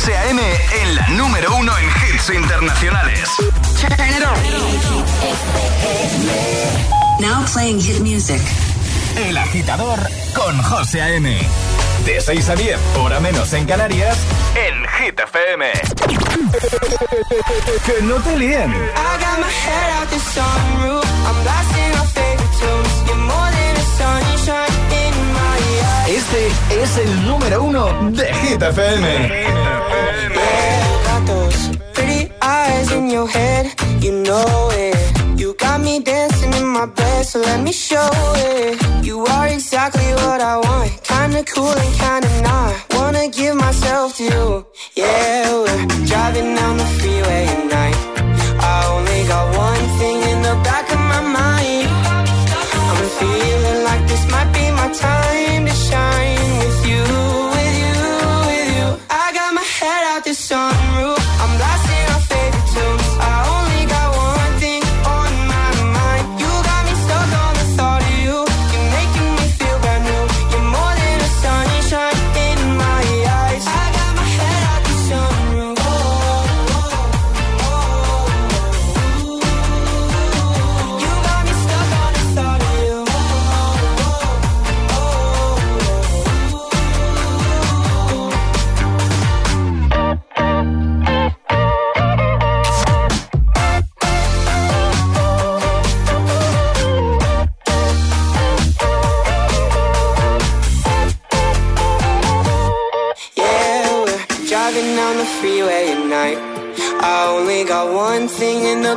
José A.M. en la número uno en hits internacionales. Now playing hit music. El agitador con José A.M. De 6 a 10, hora menos en Canarias, en Hit FM. que no te líen. I got my head out the sunroof. I'm blasting Este es el número uno de Hit FM. Got those pretty eyes in your head. You know it. You got me dancing in my bed, so let me show it. You are exactly what I want, kinda cool and kinda not. Wanna give myself to you, yeah. We're driving down the freeway at night. I only got one thing in the back of my mind. Feeling like this might be my time to shine with you,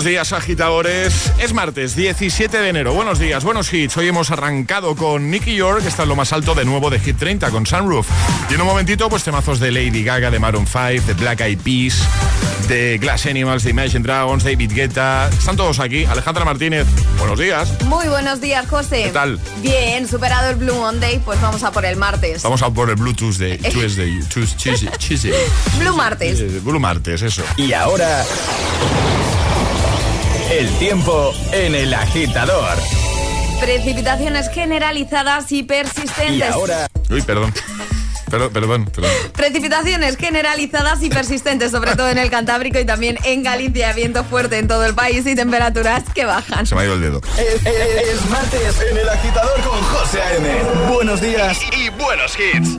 Buenos días, agitadores. Es martes 17 de enero. Buenos días, buenos hits. Hoy hemos arrancado con Nicky York, que está en lo más alto de nuevo de Hit 30 con Sunroof. Y en un momentito, pues temazos de Lady Gaga, de Maroon 5, de Black Eyed Peas, de Glass Animals, de Imagine Dragons, David Guetta. Están todos aquí. Alejandra Martínez, buenos días. Muy buenos días, José. ¿Qué tal? Bien, superado el Blue Monday, pues vamos a por el martes. Vamos a por el Blue Tuesday. Tuesday, Tues- Tuesday, Tuesday. Blue martes. Blue Martes, eso. Y ahora, el tiempo en el agitador. Precipitaciones generalizadas y Y persistentes. ahora, Uy, perdón. Perdón, perdón, perdón. Precipitaciones generalizadas y persistentes, sobre todo en el Cantábrico y también en Galicia. Viento fuerte en todo el país y temperaturas que bajan. Se me ha ido el dedo. es, es- es martes en el agitador con José A.M. Buenos días. Y buenos hits.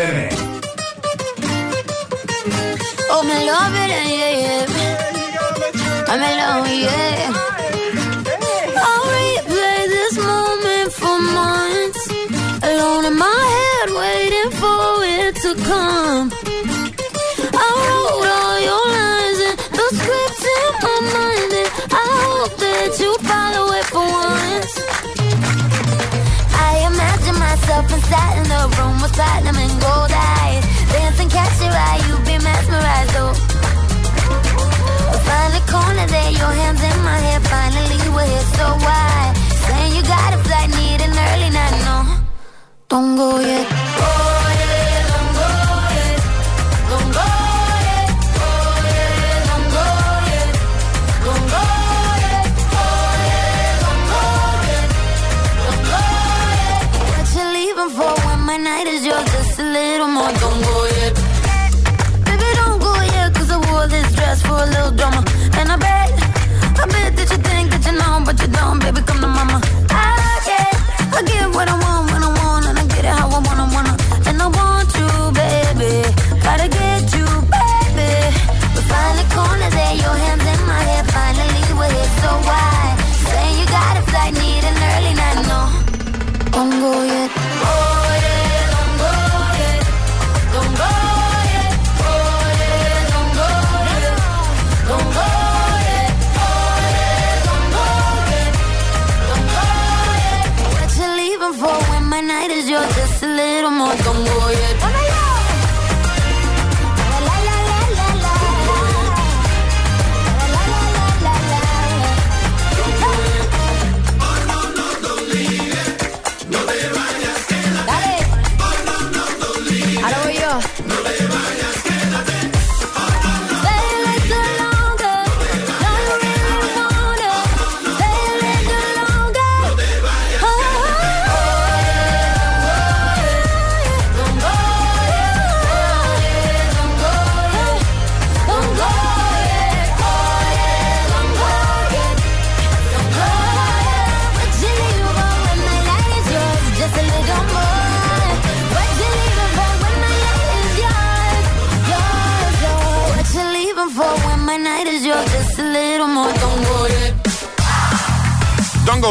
Don't go yet.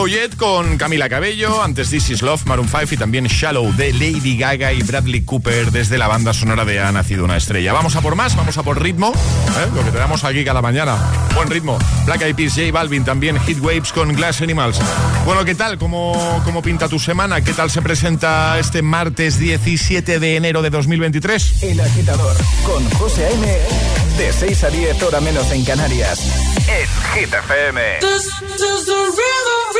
Don't Go Yet con Camila Cabello, antes This Is Love, Maroon 5 y también Shallow de Lady Gaga y Bradley Cooper desde la banda sonora de Ha Nacido una Estrella. Vamos a por más, vamos a por ritmo, ¿eh? lo que te damos aquí cada mañana. Buen ritmo. Black Eyed Peas, J Balvin, también Hit Waves con Glass Animals. Bueno, ¿qué tal? ¿Cómo, ¿Cómo pinta tu semana? ¿Qué tal se presenta este martes 17 de enero de 2023? El agitador con José A.M. De 6 a 10 hora menos en Canarias. En Hit FM. This is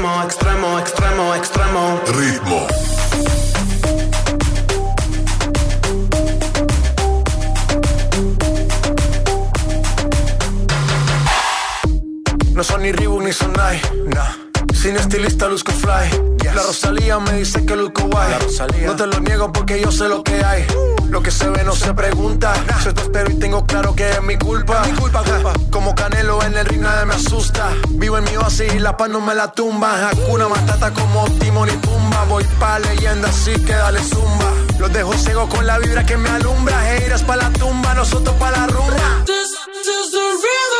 Extremo, extremo, extremo, extremo, extremo. Ritmo. No son ni Reebok ni Sonai, nah. Sin estilista luzco fly. La Rosalía me dice que luzco guay. No te lo niego porque yo sé lo que hay. Lo que se ve no se pregunta. Soy tu espero y tengo claro que es mi culpa. Mi culpa, culpa. Como Canelo en el ring nadie me asusta. Vivo en mi oasis y la paz no me la tumba. Hakuna Matata como Timon y Pumba. Voy pa' leyenda así que dale zumba. Los dejo ciego con la vibra que me alumbra. Heiras pa' la tumba, nosotros pa' la rumba. This is the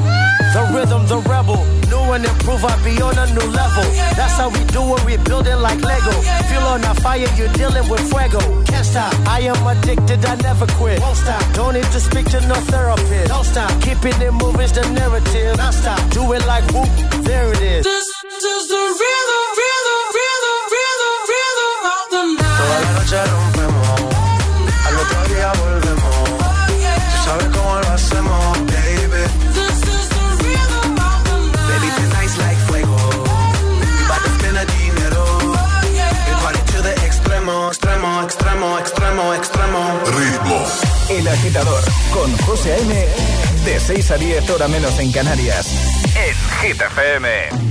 The rhythm, the rebel. New and improve, I be on a new level. That's how we do it, we build it like Lego. Feel on a fire, you're dealing with fuego. Can't stop, I am addicted, I never quit. Won't stop, don't need to speak to no therapist. Don't stop, keeping it moving's the narrative. Not stop, do it like whoop, there it is. This is the agitador con José M. De 6 a 10 hora menos en Canarias. En Hit FM.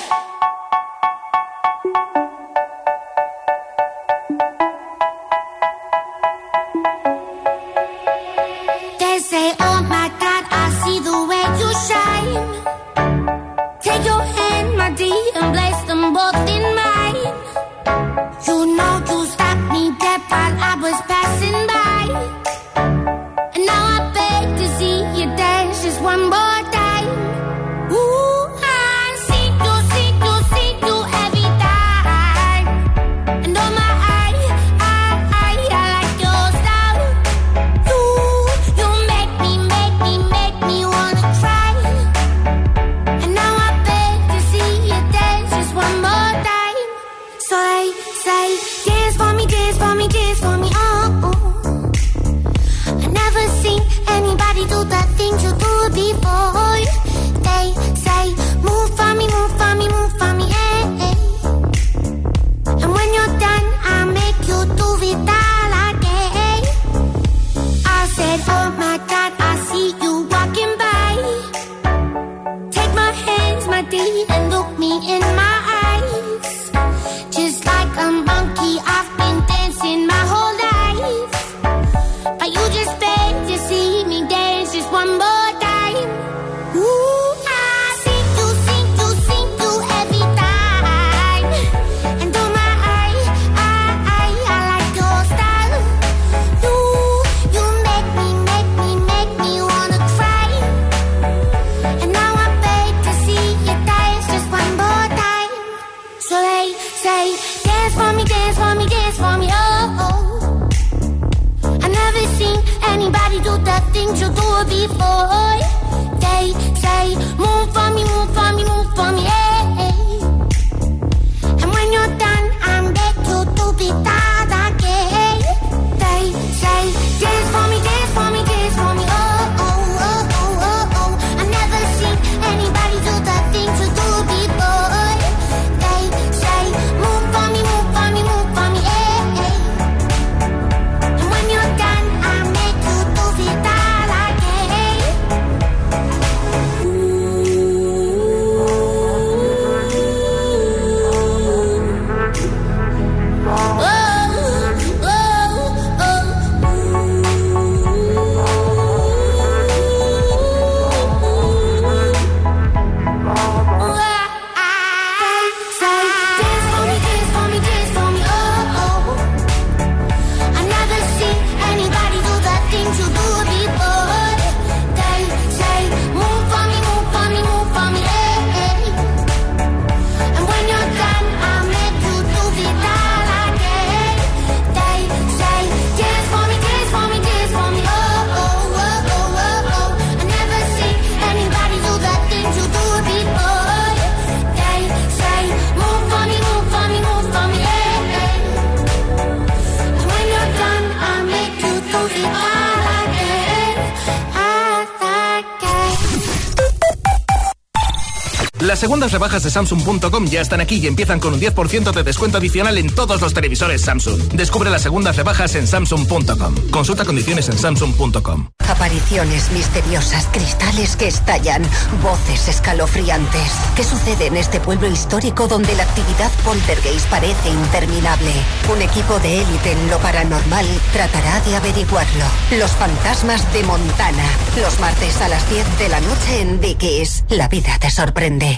you do it before they say segundas rebajas de Samsung.com ya están aquí y empiezan con un 10% de descuento adicional en todos los televisores Samsung. Descubre las segundas rebajas en Samsung.com. Consulta condiciones en Samsung.com. Apariciones misteriosas, cristales que estallan, voces escalofriantes. ¿Qué sucede en este pueblo histórico donde la actividad poltergeist parece interminable? Un equipo de élite en lo paranormal tratará de averiguarlo. Los fantasmas de Montana. Los martes a las 10 de la noche en Dickies. La vida te sorprende.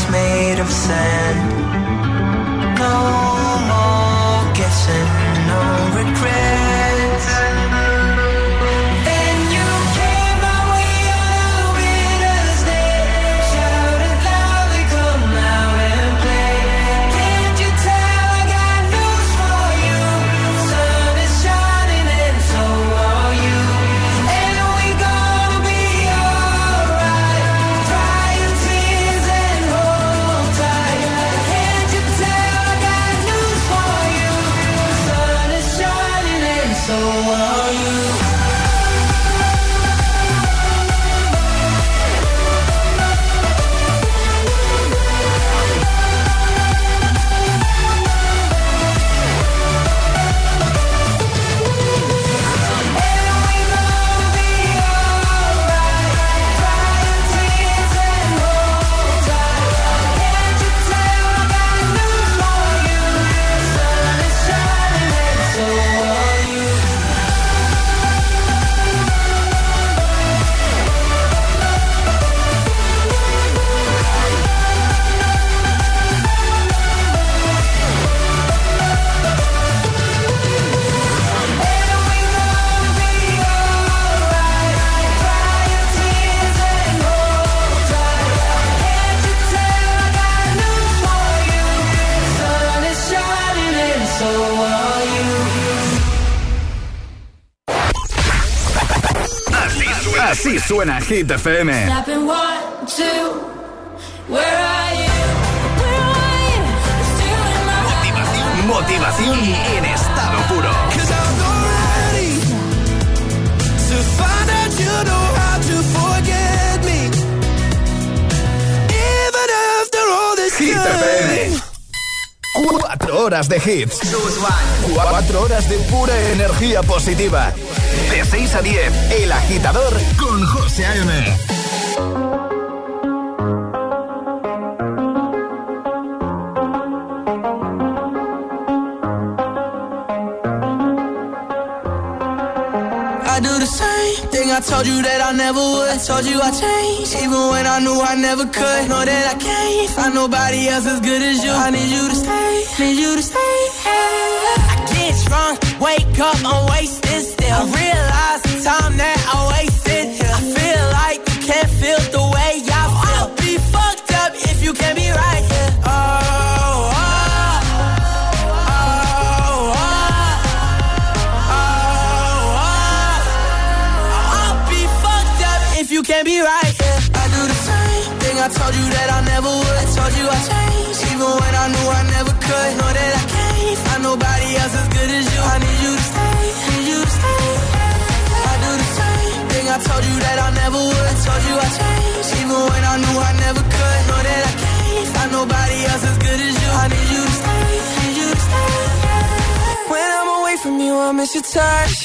suena Hit FM. Snapping one, two. Where are you? Where are you? Still in my Motivación, motivación en estado puro. Cause I'm not ready to find out you know how to forget me. Even after all this Hit FM. Cuatro horas de hits. Cuatro horas de pura energía positiva. De 6 a 10, El Agitador con José A.M. I do the same thing I told you that I never would. Told you I changed, even when I knew I never could. Know that I can't find nobody else as good as you. I need you to stay, need you to stay. I get drunk, wake up, I'm wasted. I realize the time that I wasted. I feel like you can't feel the way I feel. I'll be fucked up if you can't be right. I'll be fucked up if you can't be right. I do the same thing I told you that. I told you that I never would. Told you I changed, even when I knew I never could. Know that I can't find nobody else as good as you. I need you to stay, need you to stay. When I'm away from you, I miss your touch.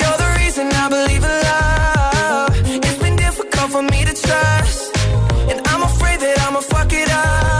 You're the reason I believe in love. It's been difficult for me to trust. And I'm afraid that I'ma fuck it up.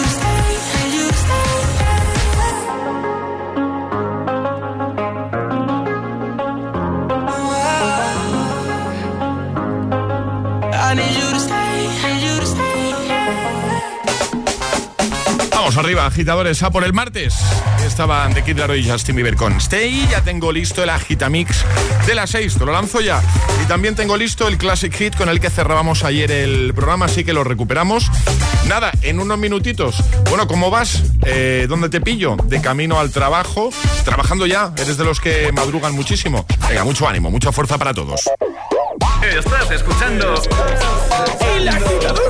Vamos arriba, agitadores, a por el martes. Estaban de Kid Laroi y Justin Bieber con Stay. Ya tengo listo el agitamix de las 6, te lo lanzo ya. Y también tengo listo el Classic Hit con el que cerrábamos ayer el programa, así que lo recuperamos. Nada, en unos minutitos. Bueno, ¿cómo vas? Eh, ¿Dónde te pillo? De camino al trabajo. Trabajando ya, eres de los que madrugan muchísimo. Venga, mucho ánimo, mucha fuerza para todos. Estás escuchando El agitador,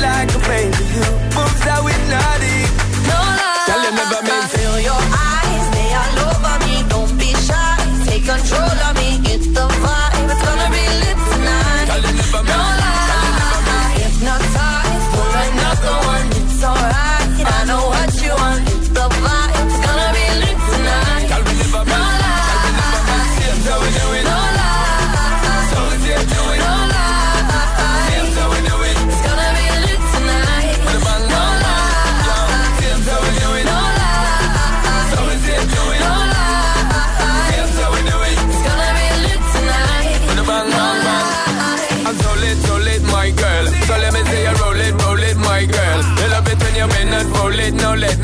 Like a baby you.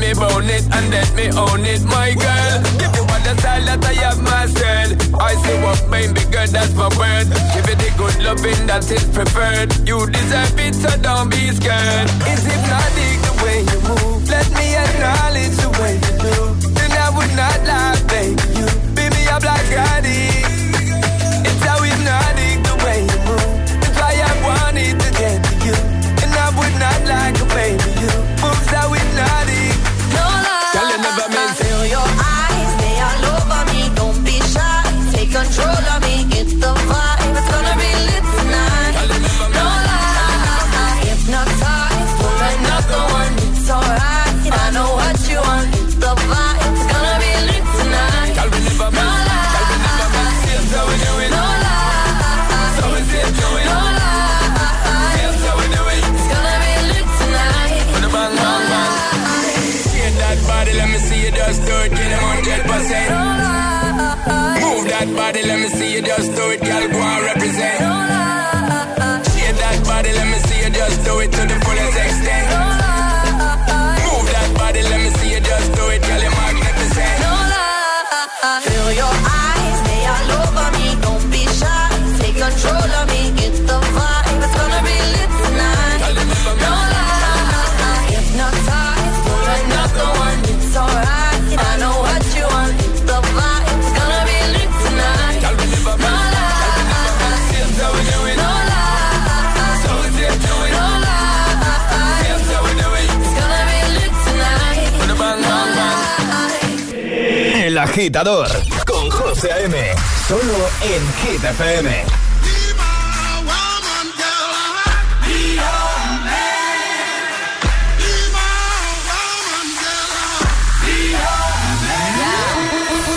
Me bone it and let me own it, my girl. Give you all the style that I have mastered. I say what, baby girl, that's my word. Give it the good loving that is preferred. You deserve it, so don't be scared. Is hypnotic the way you move? Let me acknowledge the way you do. Then I would not lie, baby. You beat me up like addict. Agitador con José A.M. Solo en Hit.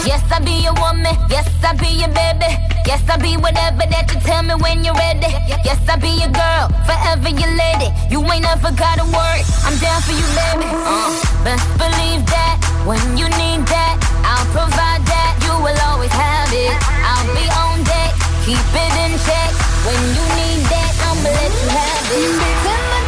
Yes, I be your woman. Yes, I be your baby. Yes, I be whatever that you tell me when you're ready. Yes, I be your girl, forever your lady. You ain't never gotta worry. I'm down for you, baby. Uh, best believe that when you need that, provide that. You will always have it. I'll be on deck, keep it in check. When you need that, I'ma let you have it.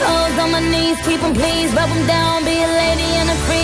I'm on my knees, keep 'em please, rub 'em down, be a lady and a freak.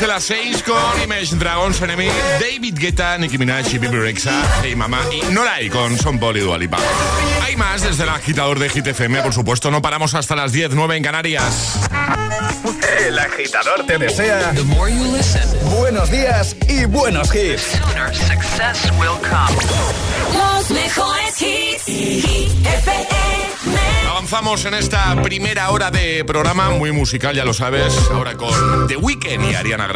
de las 6 con Image Dragons Enemy, David Guetta, Nicki Minaj y Bibi Rexa, Hey Mama y Noray con Son Paul y Dualipa. Hay más desde el agitador de GTFM, por supuesto. No paramos hasta las 10, 9 en Canarias. El agitador te desea buenos días y buenos hits. Los mejores hits. Avanzamos en esta primera hora de programa muy musical, ya lo sabes, ahora con The Weeknd y Ariana Grande.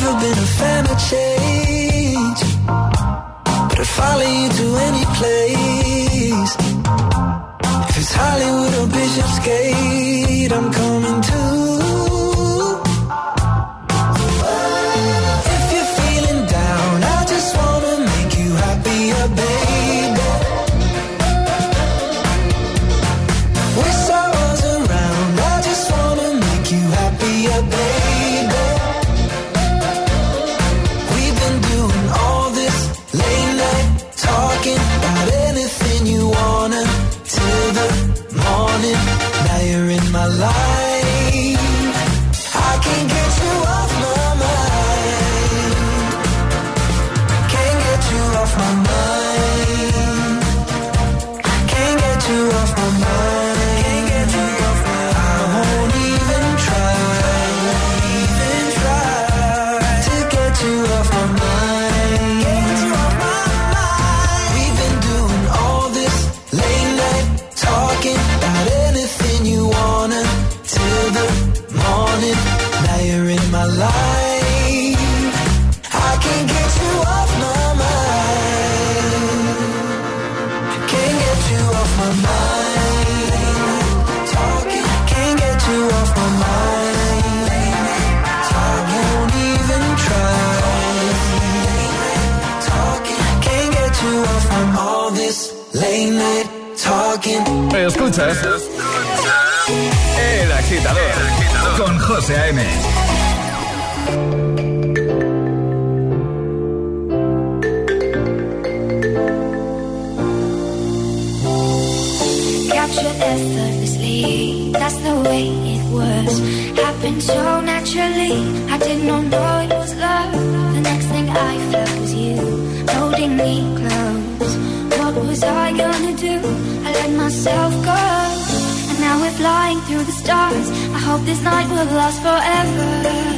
never been a fan of change, but I'd follow you to any place. If it's Hollywood or Bishopsgate, I'm coming to. José A.M. effortlessly. That's the way it was. Happened so naturally. I did not know it was love. The next thing I felt was you holding me close. What was I gonna do? I let myself go. And now we're flying through the stars. I hope this night will last forever.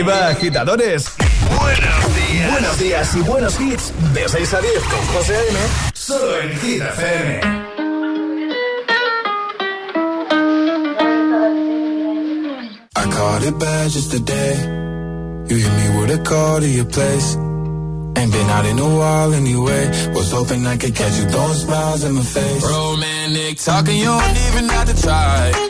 Arriba, agitadores. Buenos días. Buenos días y buenos hits. De 6 a 10 con José A.M. Solo en Hit FM. I caught it bad just today. You hit me with a call to your place. Ain't been out in a while anyway. Was hoping I could catch you throwing smiles in my face. Romantic talking, you don't even have to try.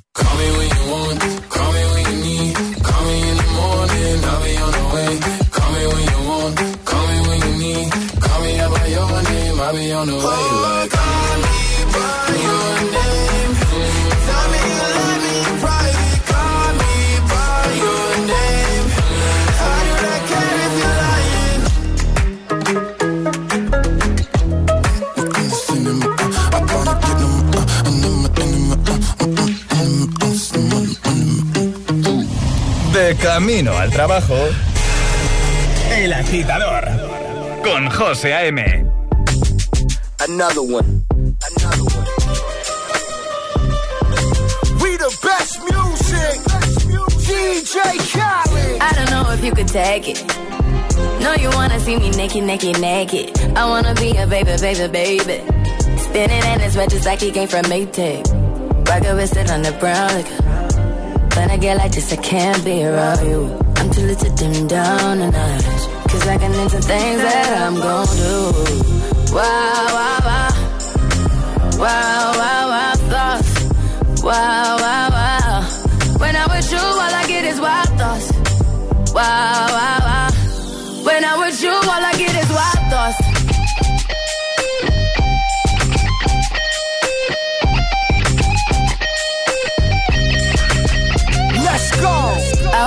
Call me when you want, call me when you need. Call me in the morning, I'll be on the way. Call me when you want, call me when you need. Call me out by your name, I'll be on the way. Camino al trabajo. El agitador. Con José A.M. Another one. Another one. We the best music. DJ Khaled. I don't know if you could take it. No, you wanna see me naked, naked, naked. I wanna be a baby, baby, baby. Spinning in his red just like he came from Maytag. Rocket with it on the brown liquor. When I get like this, I can't be around you. I'm too little to dim down the night. Cause I can into things that I'm gon' do. Wow, wow, wow. Wow, wow, wow, thoughts. Wow, wow, wow. When I'm with you, all I get is wild thoughts. Wow, wow, wow. When I'm with you, all I get is wild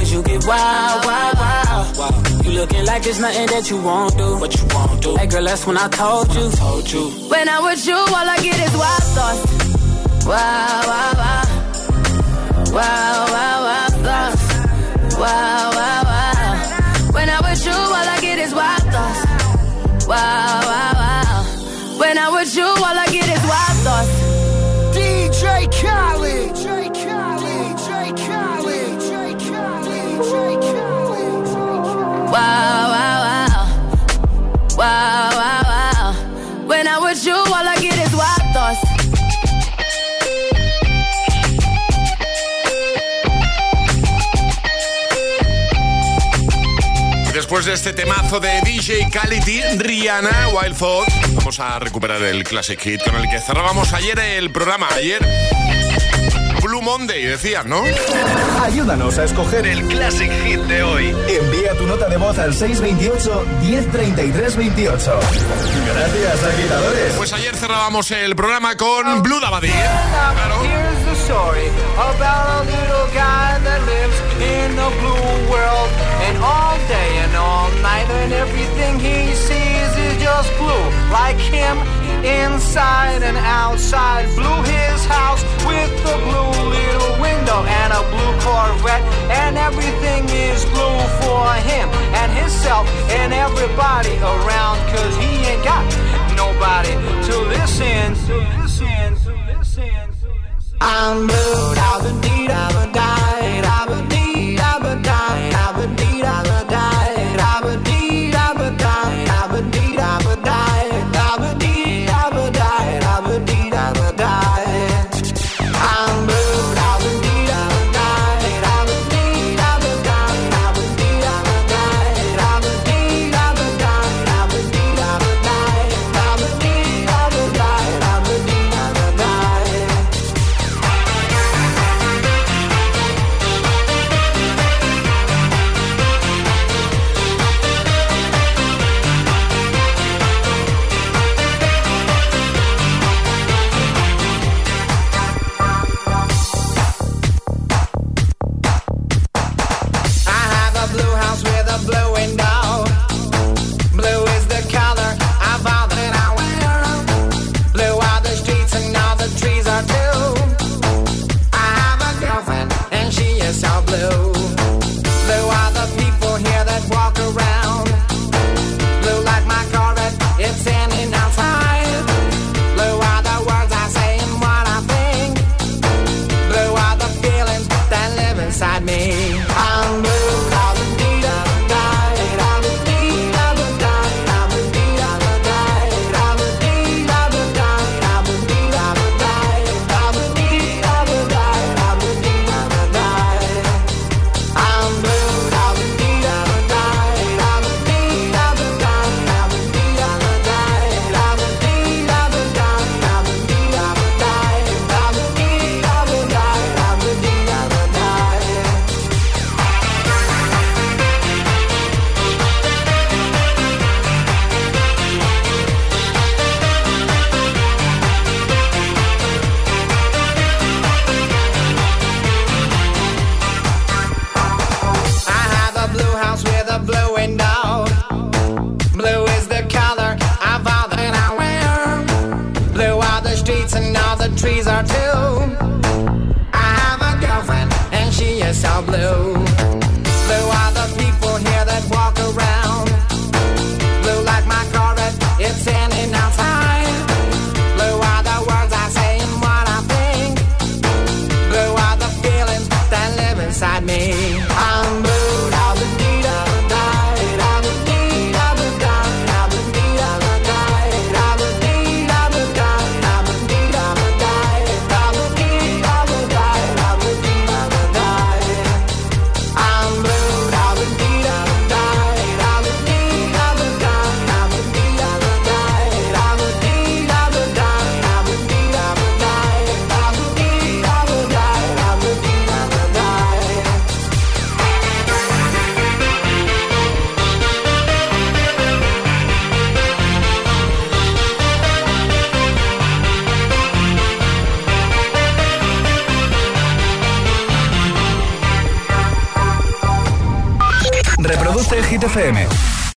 Cause you get wild, wild, wild. wild. You looking like there's nothing that you won't do. What you won't do. Hey girl, that's when I told you. Told you. When I'm with you, all I get is wild thoughts. Wow, wow, wow. Wow, wow, wow thoughts. Wow, wow, wow. When I'm with you, all I get is wild thoughts. Wow, wow, wow. When I'm with you, all I get is wild thoughts. DJ Khaled. Después de este temazo de DJ Quality, Rihanna, Wild Thought, vamos a recuperar el Classic Hit con el que cerrábamos ayer el programa. Ayer, Blue Monday, decías, ¿no? Ayúdanos a escoger el Classic Hit de hoy. Envía tu nota de voz al 628 1033 28. Gracias, agitadores. Pues ayer cerrábamos el programa con Blue Dabadi. Claro. Just blue. Like him, inside and outside. His house with blue blue And everything is blue for him and himself and everybody around. Cause he ain't got nobody to listen, to listen, to listen. I'm blue, da ba dee da ba die,